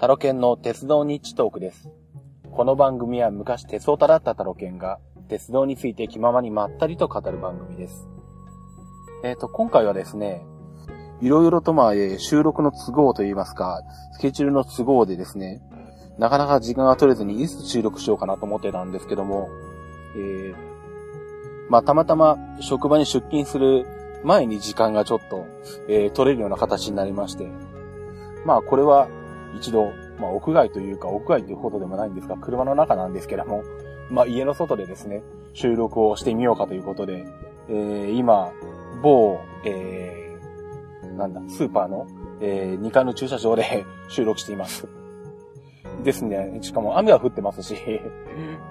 タロケンの鉄道日地トークです。この番組は昔鉄オタだったタロケンが鉄道について気ままにまったりと語る番組です。えっ、ー、と、今回はですね、いろいろとまあ、え収録の都合といいますか、スケジュールの都合でですね、なかなか時間が取れずにいつ収録しようかなと思ってたんですけども、えー、まあ、たまたま職場に出勤する前に時間がちょっと、えー、取れるような形になりまして、まあ、これは一度、まあ、屋外というか、屋外というほどでもないんですが、車の中なんですけども、まあ、家の外でですね、収録をしてみようかということで、えー、今、某、えー、なんだ、スーパーの、えー、2階の駐車場で 収録しています。ですね。しかも雨は降ってますし、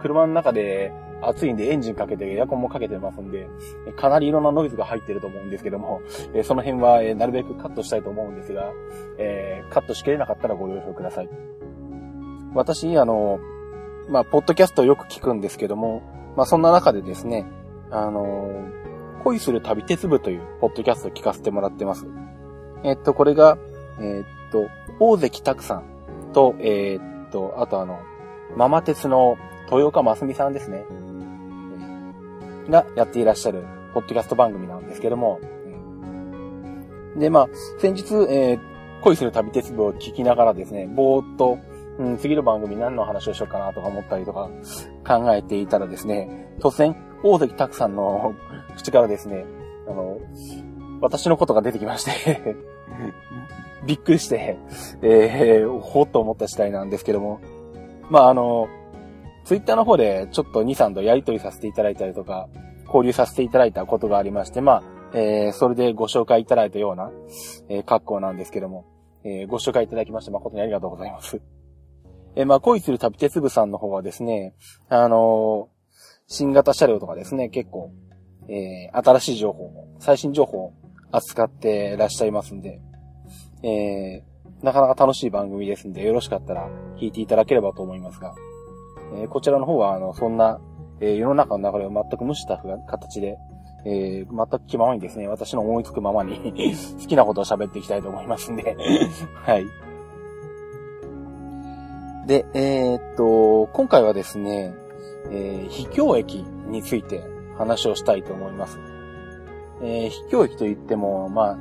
車の中で暑いんでエンジンかけてエアコンもかけてますんで、かなりいろんなノイズが入ってると思うんですけども、その辺はなるべくカットしたいと思うんですが、えー、カットしきれなかったらご了承ください。私、あの、まあ、ポッドキャストをよく聞くんですけども、まあ、そんな中でですね、あの、恋する旅鉄部というポッドキャストを聞かせてもらってます。えっと、これが、えっと、大関拓さんと、えっと、あとあの、ママ鉄の豊岡真澄さんですね。がやっていらっしゃる、ポッドキャスト番組なんですけども、で、まあ、先日、えー、恋する旅鉄部を聞きながらですね、ぼーっと、うん、次の番組何の話をしようかなとか思ったりとか考えていたらですね、突然、大関拓さんの口からですね、あの、私のことが出てきまして。びっくりして、えー、ほっと思った次第なんですけども、まあ、あの、ツイッターの方でちょっと2、3度やり取りさせていただいたりとか、交流させていただいたことがありまして、まあ、えー、それでご紹介いただいたような、えー、格好なんですけども、えー、ご紹介いただきまして誠にありがとうございます。えー、まあ、恋する旅鉄部さんの方はですね、あの、新型車両とかですね、結構、えー、新しい情報、最新情報を扱ってらっしゃいますんで、えー、なかなか楽しい番組ですんで、よろしかったら聞いていただければと思いますが、えー、こちらの方は、あの、そんな、えー、世の中の流れを全く無視した形で、えー、全く気ままにですね、私の思いつくままに 好きなことを喋っていきたいと思いますんで はい。で、えー、っと、今回はですね、えー、秘境駅について話をしたいと思います。えー、秘境駅といっても、まあ、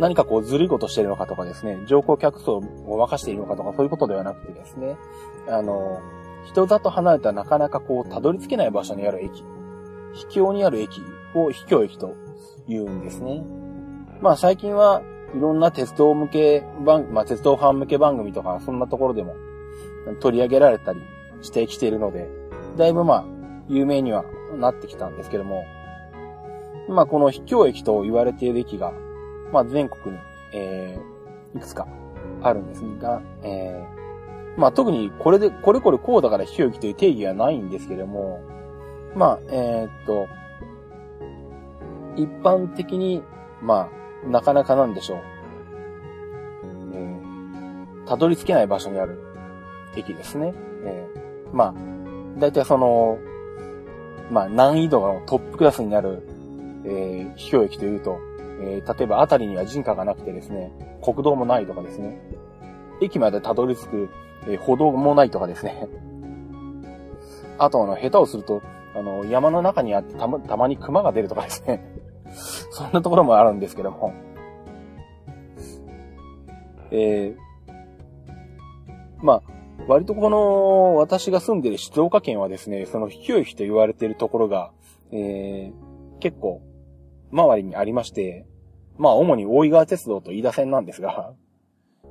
何かこうずるいことしてるのかとかですね、乗降客層を沸かしているのかとかそういうことではなくてですね、あの、人里離れたなかなかこう、たどり着けない場所にある駅、秘境にある駅を秘境駅と言うんですね。まあ最近はいろんな鉄道向け番、まあ鉄道ファン向け番組とかそんなところでも取り上げられたりしてきているので、だいぶまあ有名にはなってきたんですけども、まあこの秘境駅と言われている駅が、まあ全国に、えー、いくつかあるんですが、えー、まあ特にこれで、これこれこうだからひろきという定義はないんですけども、まあ、えー、っと、一般的に、まあ、なかなかなんでしょう。えー、たどり着けない場所にある駅ですね。えー、まあ、だいたいその、まあ難易度のトップクラスになる、えー、秘境駅というと、えー、例えば辺りには人家がなくてですね、国道もないとかですね、駅までたどり着くえー、歩道もないとかですね。あと、あの、下手をすると、あの、山の中にあってたま、たまに熊が出るとかですね。そんなところもあるんですけども。えー、まあ、割とこの、私が住んでる静岡県はですね、その秘境駅と言われているところが、えー、結構、周りにありまして、まあ、主に大井川鉄道と飯田線なんですが、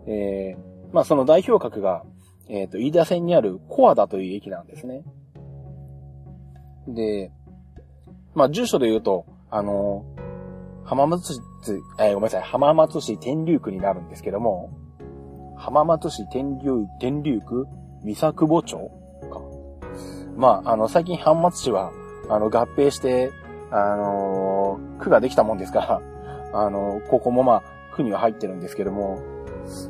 えー、まあ、その代表格が、えっ、ー、と、飯田線にあるコアダという駅なんですね。で、まあ、住所で言うと、あの、浜松市、えー、ごめんなさい、浜松市天竜区になるんですけども、浜松市天竜、天竜区？三作保町？か。まあ、あの、最近浜松市は、あの、合併して、あの、区ができたもんですから、あの、ここもまあ、区には入ってるんですけども、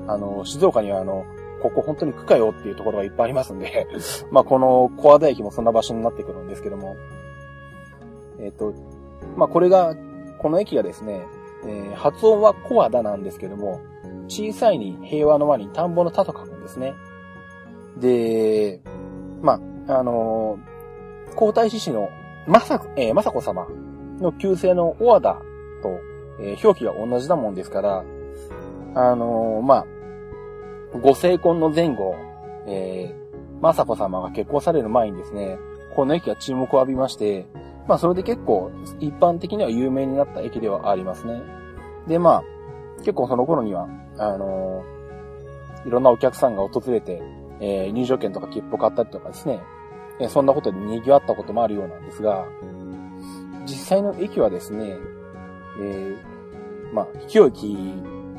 あの、静岡にはあの、ここ本当に区かよっていうところがいっぱいありますんで まあこの小和田駅もそんな場所になってくるんですけども、えっ、と、まあこれが、この駅がですね、えー、発音は小和田なんですけども、小さいに平和の輪に田んぼの田と書くんですね。で、まあ、あのー、皇太子氏のまさ、えー、まさこ様の旧姓の小和田、えー、表記が同じだもんですから、あのー、まあ、ご成婚の前後、えー、まさこ様が結婚される前にですね、この駅が注目を浴びまして、まあそれで結構一般的には有名になった駅ではありますね。で、まあ、結構その頃には、あのー、いろんなお客さんが訪れて、えー、入場券とか切符を買ったりとかですね、えー、そんなことで賑わったこともあるようなんですが、実際の駅はですね、えー、まあ、秘境駅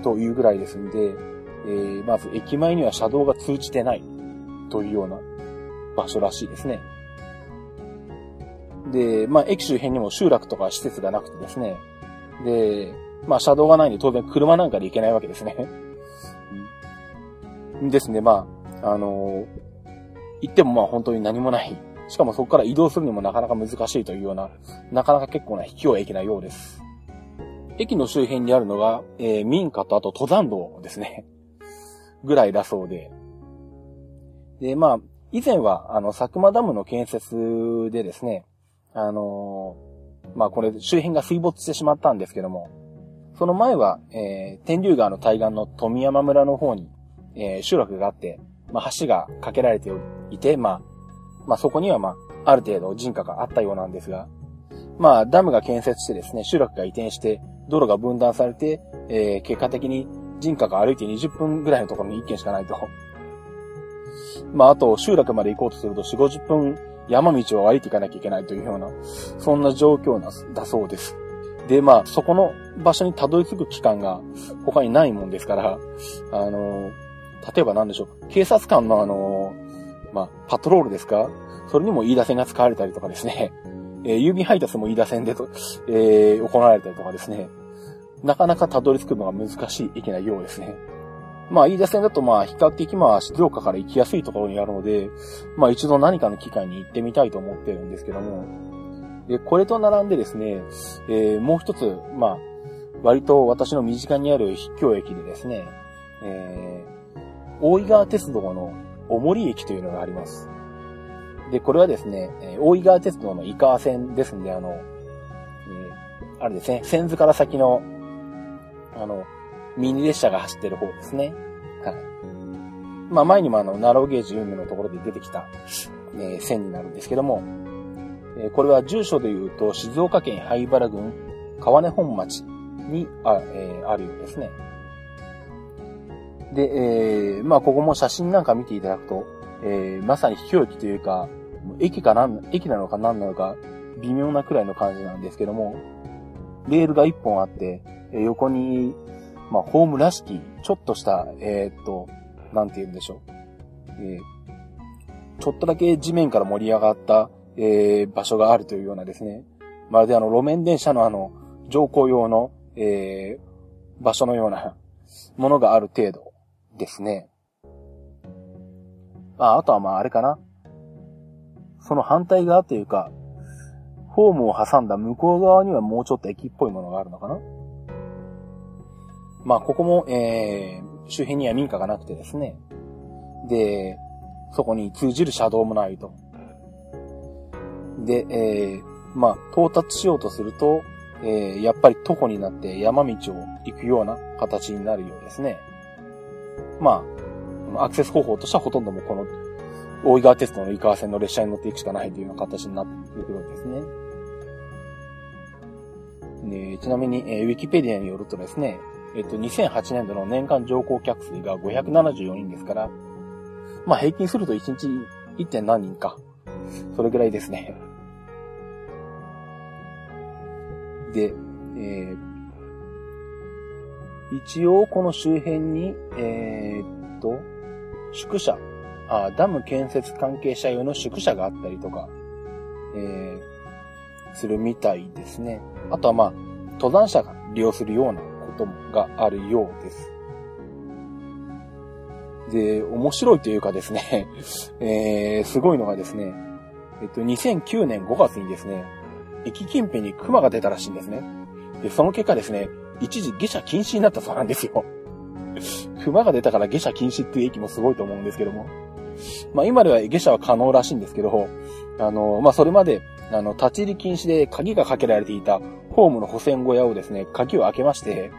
というぐらいですんで、えー、まず駅前には車道が通じてないというような場所らしいですね。で、まあ、駅周辺にも集落とか施設がなくてですね。で、まあ、車道がないんで当然車なんかで行けないわけですね。ですね、まあ、あのー、行ってもまあ本当に何もない。しかもそこから移動するにもなかなか難しいというような、なかなか結構な秘境駅なようです。駅の周辺にあるのが、えー、民家とあと登山道ですね。ぐらいだそうで。で、まあ、以前は、あの、佐久間ダムの建設でですね、あのー、まあこれ周辺が水没してしまったんですけども、その前は、えー、天竜川の対岸の富山村の方に、えー、集落があって、まあ橋が架けられていて、まあ、まあそこにはまあ、ある程度人家があったようなんですが、まあダムが建設してですね、集落が移転して、道路が分断されて、えー、結果的に人家が歩いて20分ぐらいのところに1軒しかないと。まああと集落まで行こうとすると4、50分山道を歩いていかなきゃいけないというような、そんな状況なだそうです。で、まあ、そこの場所にたどり着く期間が他にないもんですから、あの、例えば何でしょう、警察官のあの、まあ、パトロールですか？それにも飯田線が使われたりとかですね、えー、郵便配達も飯田線でと、えー、行われたりとかですね、なかなかたどり着くのが難しい駅なようですね。まあ、飯田線だとまあ、比較的まあ、静岡から行きやすいところにあるので、まあ一度何かの機会に行ってみたいと思ってるんですけども、で、これと並んでですね、えー、もう一つ、まあ、割と私の身近にある秘境駅でですね、えー、大井川鉄道のおもり駅というのがあります。で、これはですね、大井川鉄道の井川線ですんで、あの、えー、あれですね、線図から先の、あの、ミニ列車が走ってる方ですね。はい。まあ前にもあの、ナローゲージ運命のところで出てきた、えー、線になるんですけども、えー、これは住所で言うと、静岡県灰原郡川根本町にあ,、えー、あるようですね。で、えー、まあここも写真なんか見ていただくと、えー、まさに秘境駅というか、駅かなん、駅なのか何なのか、微妙なくらいの感じなんですけども、レールが一本あって、横にまあ、ホームらしき、ちょっとした、えー、っと、なんて言うんでしょう。えー、ちょっとだけ地面から盛り上がった、えー、場所があるというようなですね。まるであの、路面電車のあの、乗降用の、えー、場所のようなものがある程度ですね。あ、あとはまああれかな。その反対側というか、ホームを挟んだ向こう側にはもうちょっと駅っぽいものがあるのかなまあ、ここも、えー、周辺には民家がなくてですね。で、そこに通じる車道もないと。で、えー、まあ、到達しようとすると、えー、やっぱり徒歩になって山道を行くような形になるようですね。まあ、アクセス方法としてはほとんどもこの、大井川鉄道の井川線の列車に乗っていくしかないというような形になってくるんですね。でちなみに、えー、ウィキペディアによるとですね、えっと、2008年度の年間乗降客数が574人ですから、まあ平均すると1日 1. 点何人か。それぐらいですね。で、えー、一応この周辺に、えー、っと、宿舎あ、ダム建設関係者用の宿舎があったりとか、えー、するみたいですね。あとはまあ、登山者が利用するようなことがあるようです。で、面白いというかですね、えー、すごいのがですね、えっと、2009年5月にですね、駅近辺に熊が出たらしいんですね。で、その結果ですね、一時下車禁止になったそうなんですよ。熊が出たから下車禁止っていう駅もすごいと思うんですけども。まあ今では下車は可能らしいんですけど、あの、まあそれまで、あの、立ち入り禁止で鍵がかけられていたホームの保線小屋をですね、鍵を開けまして、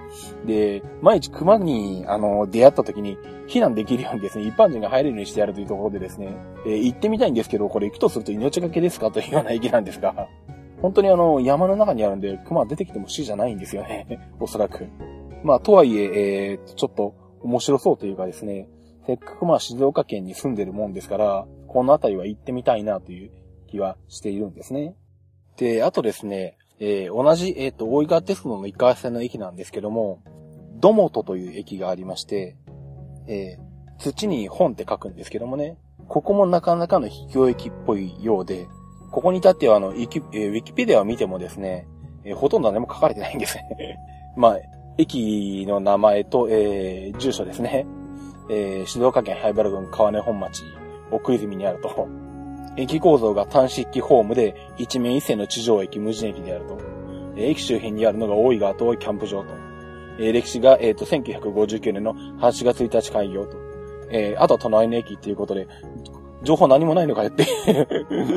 で、毎日熊に、あの、出会った時に避難できるようにですね、一般人が入れるようにしてやるというところでですね、えー、行ってみたいんですけど、これ行くとすると命がけですかというような駅なんですが、本当にあの、山の中にあるんで、熊出てきても死じゃないんですよね。おそらく。まあ、とはいえ、えー、ちょっと面白そうというかですね、せっかくまあ静岡県に住んでるもんですから、この辺りは行ってみたいなという気はしているんですね。で、あとですね、えー、同じ、えっ、ー、と、大井川鉄道の一回線の駅なんですけども、ドモトという駅がありまして、えー、土に本って書くんですけどもね、ここもなかなかの秘境駅っぽいようで、ここに至ってはあの、ウィキ、えー、ウィキペディアを見てもですね、えー、ほとんど何も書かれてないんですね。まあ、駅の名前と、えー、住所ですね。えー、静岡県灰原郡川根本町、奥泉にあると。駅構造が単式ホームで、一面一線の地上駅、無人駅であると。駅周辺にあるのが大井川とキャンプ場と。歴史が、えっ、ー、と、1959年の8月1日開業と。えー、あと隣の駅っていうことで、情報何もないのかよって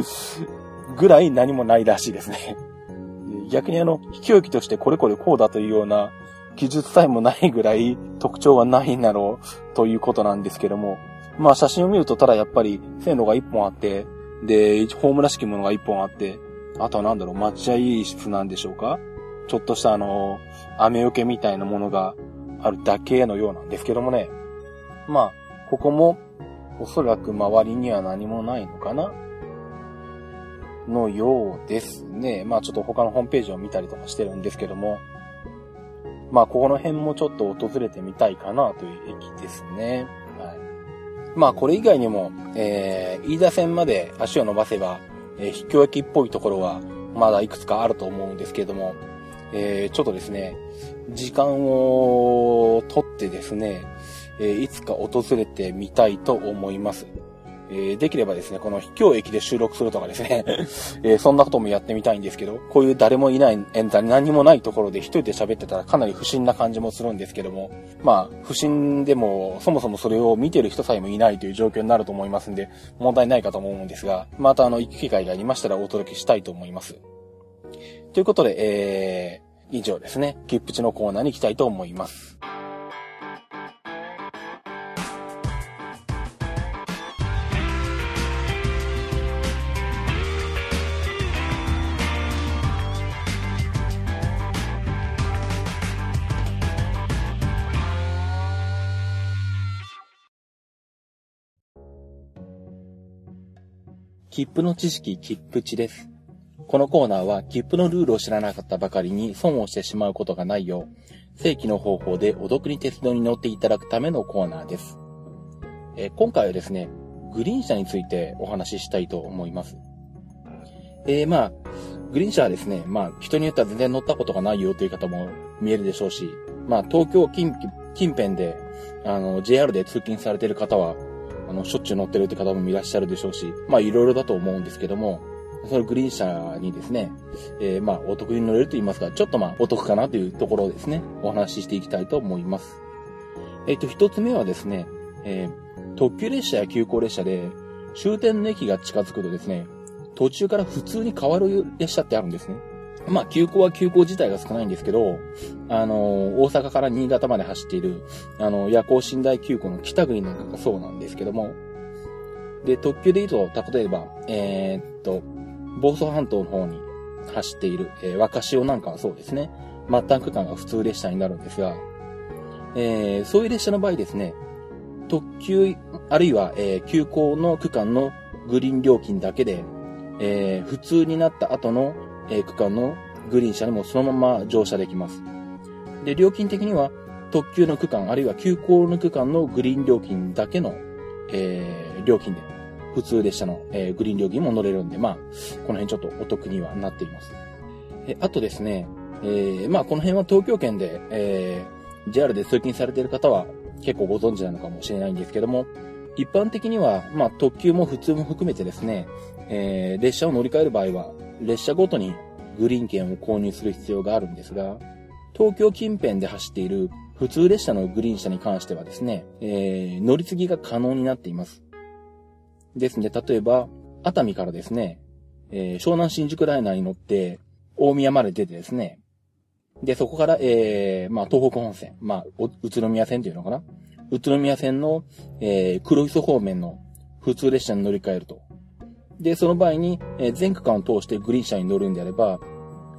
ぐらい何もないらしいですね。逆にあの、秘境駅としてこれこれこうだというような記述さえもないぐらい特徴はないんだろうということなんですけども。まあ写真を見るとただやっぱり線路が一本あって、で、ホームらしきものが一本あって、あとはなんだろう、待合室なんでしょうか？ちょっとしたあの、雨よけみたいなものがあるだけのようなんですけどもね。まあ、ここもおそらく周りには何もないのかな？のようですね。まあちょっと他のホームページを見たりとかしてるんですけども。まあここの辺もちょっと訪れてみたいかなという駅ですね。まあこれ以外にも、えー、飯田線まで足を伸ばせば、えー、秘境駅っぽいところはまだいくつかあると思うんですけれども、えー、ちょっとですね、時間をとってですね、えー、いつか訪れてみたいと思います。え、できればですね、この秘境駅で収録するとかですね、え、そんなこともやってみたいんですけど、こういう誰もいない、何もないところで一人で喋ってたらかなり不審な感じもするんですけども、まあ、不審でも、そもそもそれを見てる人さえもいないという状況になると思いますんで、問題ないかと思うんですが、またあの、行く機会がありましたらお届けしたいと思います。ということで、えー、以上ですね、キップチのコーナーに行きたいと思います。切符の知識、切符値です。このコーナーは、切符のルールを知らなかったばかりに損をしてしまうことがないよう、正規の方法でお得に鉄道に乗っていただくためのコーナーです。え今回はですね、グリーン車についてお話ししたいと思います。えー、まあ、グリーン車はですね、まあ、人によっては全然乗ったことがないよという方も見えるでしょうし、まあ、東京近近辺で、あの、JR で通勤されている方は、の、しょっちゅう乗ってるって方もいらっしゃるでしょうし、まあいろいろだと思うんですけども、そのグリーン車にですね、えー、まあお得に乗れると言いますか、ちょっとまあお得かなというところをですね、お話ししていきたいと思います。えっ、ー、と、一つ目はですね、えー、特急列車や急行列車で終点の駅が近づくとですね、途中から普通に変わる列車ってあるんですね。まあ、急行は急行自体が少ないんですけど、あの、大阪から新潟まで走っている、あの、夜行寝台急行の北国なんかがそうなんですけども、で、特急で言うと、例えば、えー、っと、房総半島の方に走っている、えー、若潮なんかはそうですね、末端区間が普通列車になるんですが、えー、そういう列車の場合ですね、特急、あるいは、えー、急行の区間のグリーン料金だけで、えー、普通になった後のえー、区間のグリーン車にもそのまま乗車できます。で、料金的には特急の区間、あるいは急行の区間のグリーン料金だけの、えー、料金で、普通列車の、えー、グリーン料金も乗れるんで、まあ、この辺ちょっとお得にはなっています。えあとですね、えー、まあ、この辺は東京圏で、えー、JR で通勤されている方は結構ご存知なのかもしれないんですけども、一般的には、まあ、特急も普通も含めてですね、えー、列車を乗り換える場合は、列車ごとにグリーン券を購入する必要があるんですが、東京近辺で走っている普通列車のグリーン車に関してはですね、えー、乗り継ぎが可能になっています。ですね、例えば、熱海からですね、えー、湘南新宿ライナーに乗って、大宮まで出てですね、で、そこから、えー、まあ、東北本線、まあ、宇都宮線っていうのかな？宇都宮線の、えー、黒磯方面の普通列車に乗り換えると。で、その場合に、え、全区間を通してグリーン車に乗るんであれば、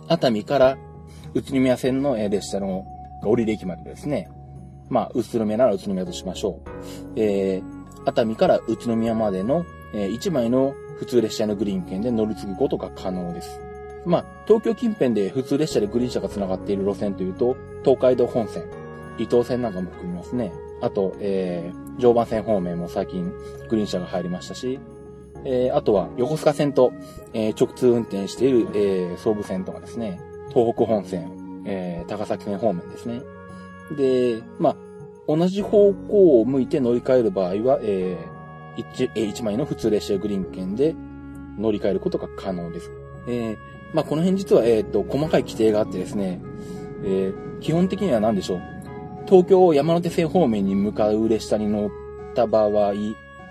熱海から宇都宮線の、え、列車の降りる駅までですね。まあ、宇都宮なら宇都宮としましょう。えー、熱海から宇都宮までの、えー、1枚の普通列車のグリーン券で乗り継ぐことが可能です。まあ、東京近辺で普通列車でグリーン車が繋がっている路線というと、東海道本線、伊東線なんかも含みますね。あと、えー、常磐線方面も最近グリーン車が入りましたし、えー、あとは横須賀線と、えー、直通運転している、えー、総武線とかですね、東北本線、えー、高崎線方面ですね。で、まあ、同じ方向を向いて乗り換える場合は、えー、1, 1枚の普通列車グリーン券で乗り換えることが可能です。えー、まあ、この辺実は、えっ、と、細かい規定があってですね、えー、基本的には何でしょう。東京山手線方面に向かう列車に乗った場合、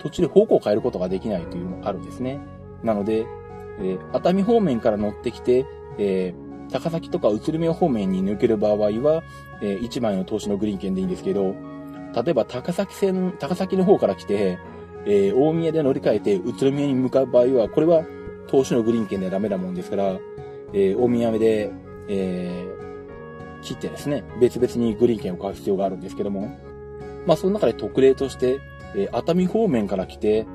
途中で方向を変えることができないというのがあるんですね。なので、えー、熱海方面から乗ってきて、えー、高崎とか宇都宮方面に抜ける場合は、えー、1枚の投資のグリーン券でいいんですけど、例えば高崎線、高崎の方から来て、えー、大宮で乗り換えて宇都宮に向かう場合は、これは投資のグリーン券ではダメなもんですから、えー、大宮で、えー、切ってですね、別々にグリーン券を買う必要があるんですけども、まあその中で特例として、え、熱海方面から来て、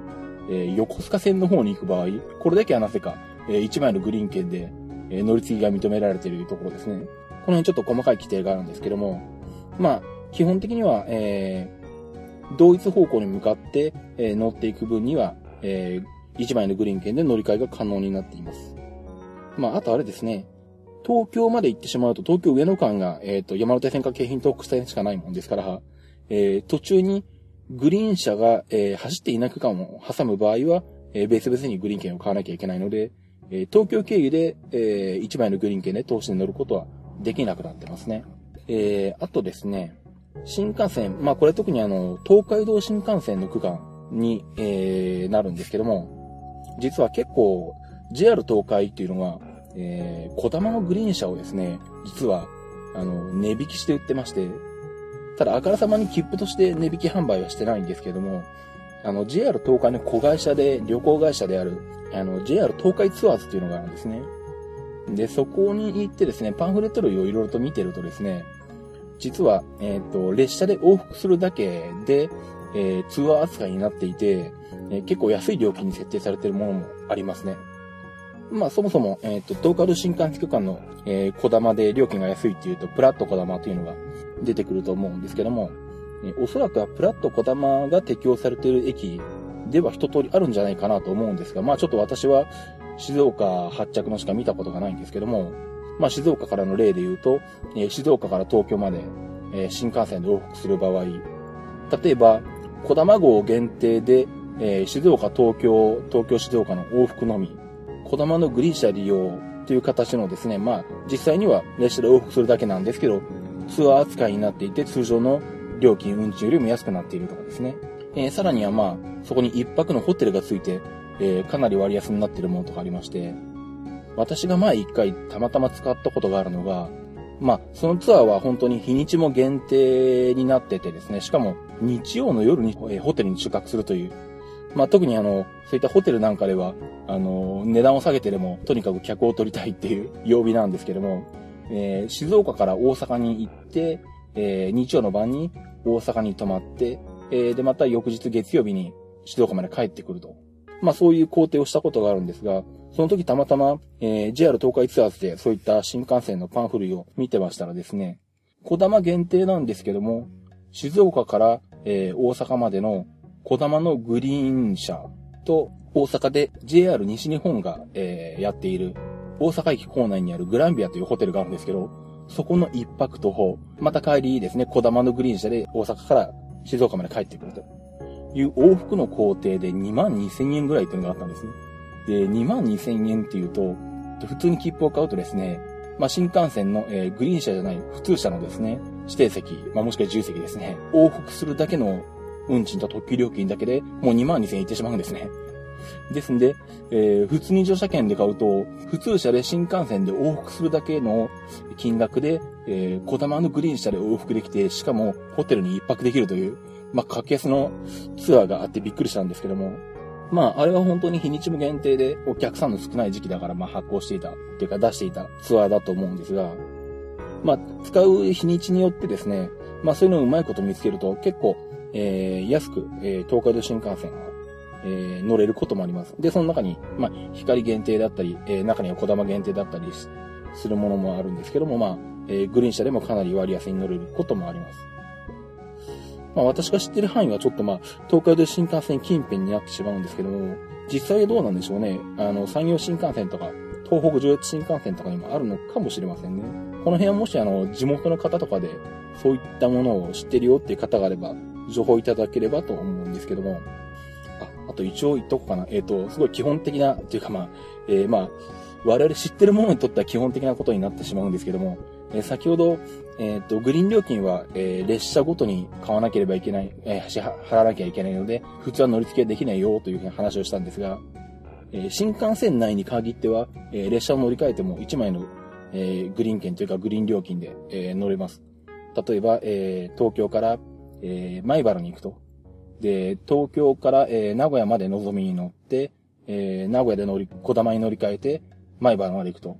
え、横須賀線の方に行く場合、これだけはなぜか、えー、1枚のグリーン券で、え、乗り継ぎが認められているところですね。この辺ちょっと細かい規定があるんですけども、まあ、基本的には、えー、同一方向に向かって、え、乗っていく分には、えー、1枚のグリーン券で乗り換えが可能になっています。まあ、あとあれですね。東京まで行ってしまうと、東京上野間が、えっ、ー、と、山手線か京浜東北線しかないもんですから、えー、途中にグリーン車が、えー、走っていない区間を挟む場合は、えー、別々にグリーン券を買わなきゃいけないので、えー、東京経由で、えー、1枚のグリーン券で投資に乗ることはできなくなってますね。えー、あとですね、新幹線、まあこれ特にあの、東海道新幹線の区間に、えー、なるんですけども、実は結構、JR 東海っていうのが、えー、小玉のグリーン車をですね、実は、あの、値引きして売ってまして、ただ、あからさまに切符として値引き販売はしてないんですけども、あの、JR 東海の子会社で、旅行会社である、あの、JR 東海ツアーズっていうのがあるんですね。で、そこに行ってですね、パンフレット類をいろいろと見てるとですね、実は、えっ、ー、と、列車で往復するだけで、えー、ツアー扱いになっていて、えー、結構安い料金に設定されているものもありますね。まあそもそも、えっ、と、東海道新幹線区間の、えー、小玉で料金が安いっていうと、プラット小玉というのが出てくると思うんですけども、え、おそらくはプラット小玉が適用されている駅では一通りあるんじゃないかなと思うんですが、まあちょっと私は静岡発着のしか見たことがないんですけども、まあ静岡からの例で言うと、え、静岡から東京まで、え、新幹線で往復する場合、例えば、小玉号限定で、え、静岡、東京、東京、静岡の往復のみ、小玉のグリーン車利用という形のですね、まあ、実際には列車で往復するだけなんですけど、ツアー扱いになっていて、通常の料金、運賃よりも安くなっているとかですね。えー、さらにはまあ、そこに一泊のホテルがついて、えー、かなり割安になっているものとかありまして、私が前一回たまたま使ったことがあるのが、まあ、そのツアーは本当に日にちも限定になっててですね、しかも日曜の夜にホテルに宿泊するという、まあ、特にあの、そういったホテルなんかでは、あの、値段を下げてでも、とにかく客を取りたいっていう曜日なんですけども、えー、静岡から大阪に行って、えー、日曜の晩に大阪に泊まって、えー、で、また翌日月曜日に静岡まで帰ってくると。まあ、そういう工程をしたことがあるんですが、その時たまたま、えー、JR 東海ツアーズでそういった新幹線のパンフ類を見てましたらですね、小玉限定なんですけども、静岡から、えー、大阪までの小玉のグリーン車と大阪で JR 西日本が、えー、やっている大阪駅構内にあるグランビアというホテルがあるんですけど、そこの一泊徒歩、また帰りですね、小玉のグリーン車で大阪から静岡まで帰ってくるという往復の工程で2万2千円ぐらいというのがあったんですね。で、2万2千円っていうと、普通に切符を買うとですね、まあ、新幹線の、えー、グリーン車じゃない普通車のですね、指定席、まあ、もしくは自由席ですね、往復するだけの運賃と特急料金だけでもう2万2000円いってしまうんですね。ですんで、えー、普通に乗車券で買うと、普通車で新幹線で往復するだけの金額で、えー、小玉のグリーン車で往復できて、しかもホテルに一泊できるという、まあ、格安のツアーがあってびっくりしたんですけども、まあ、あれは本当に日にちも限定でお客さんの少ない時期だから、まあ、発行していた、っていうか出していたツアーだと思うんですが、まあ、使う日にちによってですね、まあ、そういうのをうまいこと見つけると結構、えー、安く、えー、東海道新幹線が、えー、乗れることもあります。で、その中に、まあ、光限定だったり、えー、中には小玉限定だったりするものもあるんですけども、まあ、えー、グリーン車でもかなり割安に乗れることもあります。まあ、私が知ってる範囲はちょっとまあ、東海道新幹線近辺になってしまうんですけども、実際どうなんでしょうね。あの、山陽新幹線とか、東北上越新幹線とかにもあるのかもしれませんね。この辺はもしあの、地元の方とかで、そういったものを知ってるよっていう方があれば、情報いただければと思うんですけども、あ、と一応言っとこうかな。えっ、ー、と、すごい基本的な、っていうかまあ、えー、まあ、我々知ってるものにとっては基本的なことになってしまうんですけども、えー、先ほど、えっ、と、グリーン料金は、え列車ごとに買わなければいけない、え支払わなきゃいけないので、普通は乗り付けできないよというふうに話をしたんですが、え新幹線内に限っては、え列車を乗り換えても1枚の、えグリーン券というかグリーン料金で、え乗れます。例えば、え東京からえー、米原に行くと。で、東京から、えー、名古屋までのぞみに乗って、えー、名古屋で乗り、小玉に乗り換えて、米原まで行くと。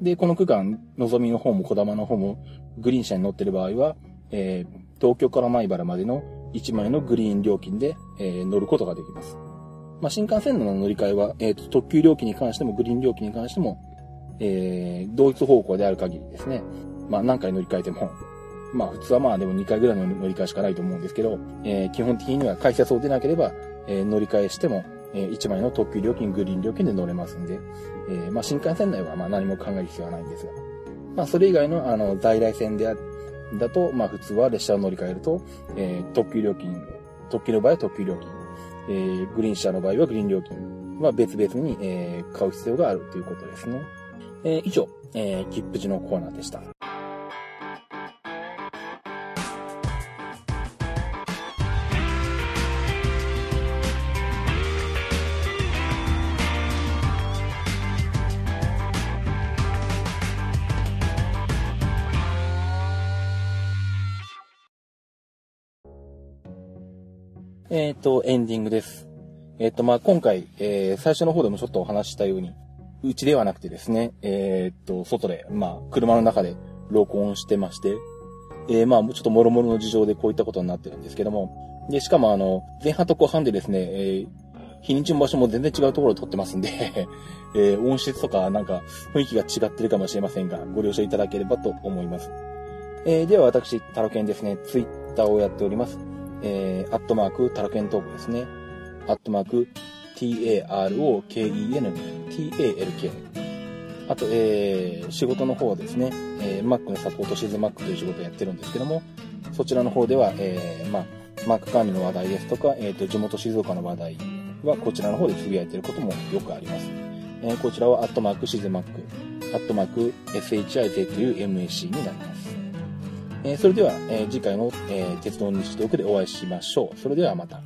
で、この区間、のぞみの方も小玉の方も、グリーン車に乗ってる場合は、えー、東京から米原までの1枚のグリーン料金で、えー、乗ることができます。まあ、新幹線の乗り換えは、えっ、ー、と、特急料金に関しても、グリーン料金に関しても、えー、同一方向である限りですね。まあ、何回乗り換えても、まあ普通はまあでも2回ぐらいの乗り換えしかないと思うんですけど、えー、基本的には改札を出なければ、えー、乗り換えしても、えー、1枚の特急料金、グリーン料金で乗れますんで、えー、まあ新幹線内はまあ何も考える必要はないんですが、まあそれ以外のあの在来線であだと、まあ普通は列車を乗り換えると、えー、特急料金、特急の場合は特急料金、えー、グリーン車の場合はグリーン料金は別々に、えー、買う必要があるということですね。えー、以上、えー、切符時のコーナーでした。えっ、ー、と、エンディングです。えっ、ー、と、まあ、今回、えー、最初の方でもちょっとお話したように、うちではなくてですね、えっ、と、外で、まあ、車の中で録音してまして、えまあ、ちょっと諸々の事情でこういったことになってるんですけども、で、しかもあの、前半と後半でですね、え日にちの場所も全然違うところで撮ってますんで え音質とかなんか雰囲気が違ってるかもしれませんが、ご了承いただければと思います。えでは私、タロケンですね、ツイッターをやっております。えー、アットマーク、タラケントークですね。アットマーク、t-a-r-o-k-e-n, t-a-l-k。あと、えー、仕事の方ですね、えー、Mac のサポートシーズ Mac という仕事をやってるんですけども、そちらの方では、えー、まあ、Mac 管理の話題ですとか、えっ、ー、と、地元静岡の話題はこちらの方でつぶやいてることもよくあります。えー、こちらは、アットマークシズマック、アットマーク SHIZUMAC になります。えー、それでは、えー、次回の、えー、鉄道日トークでお会いしましょう。それではまた。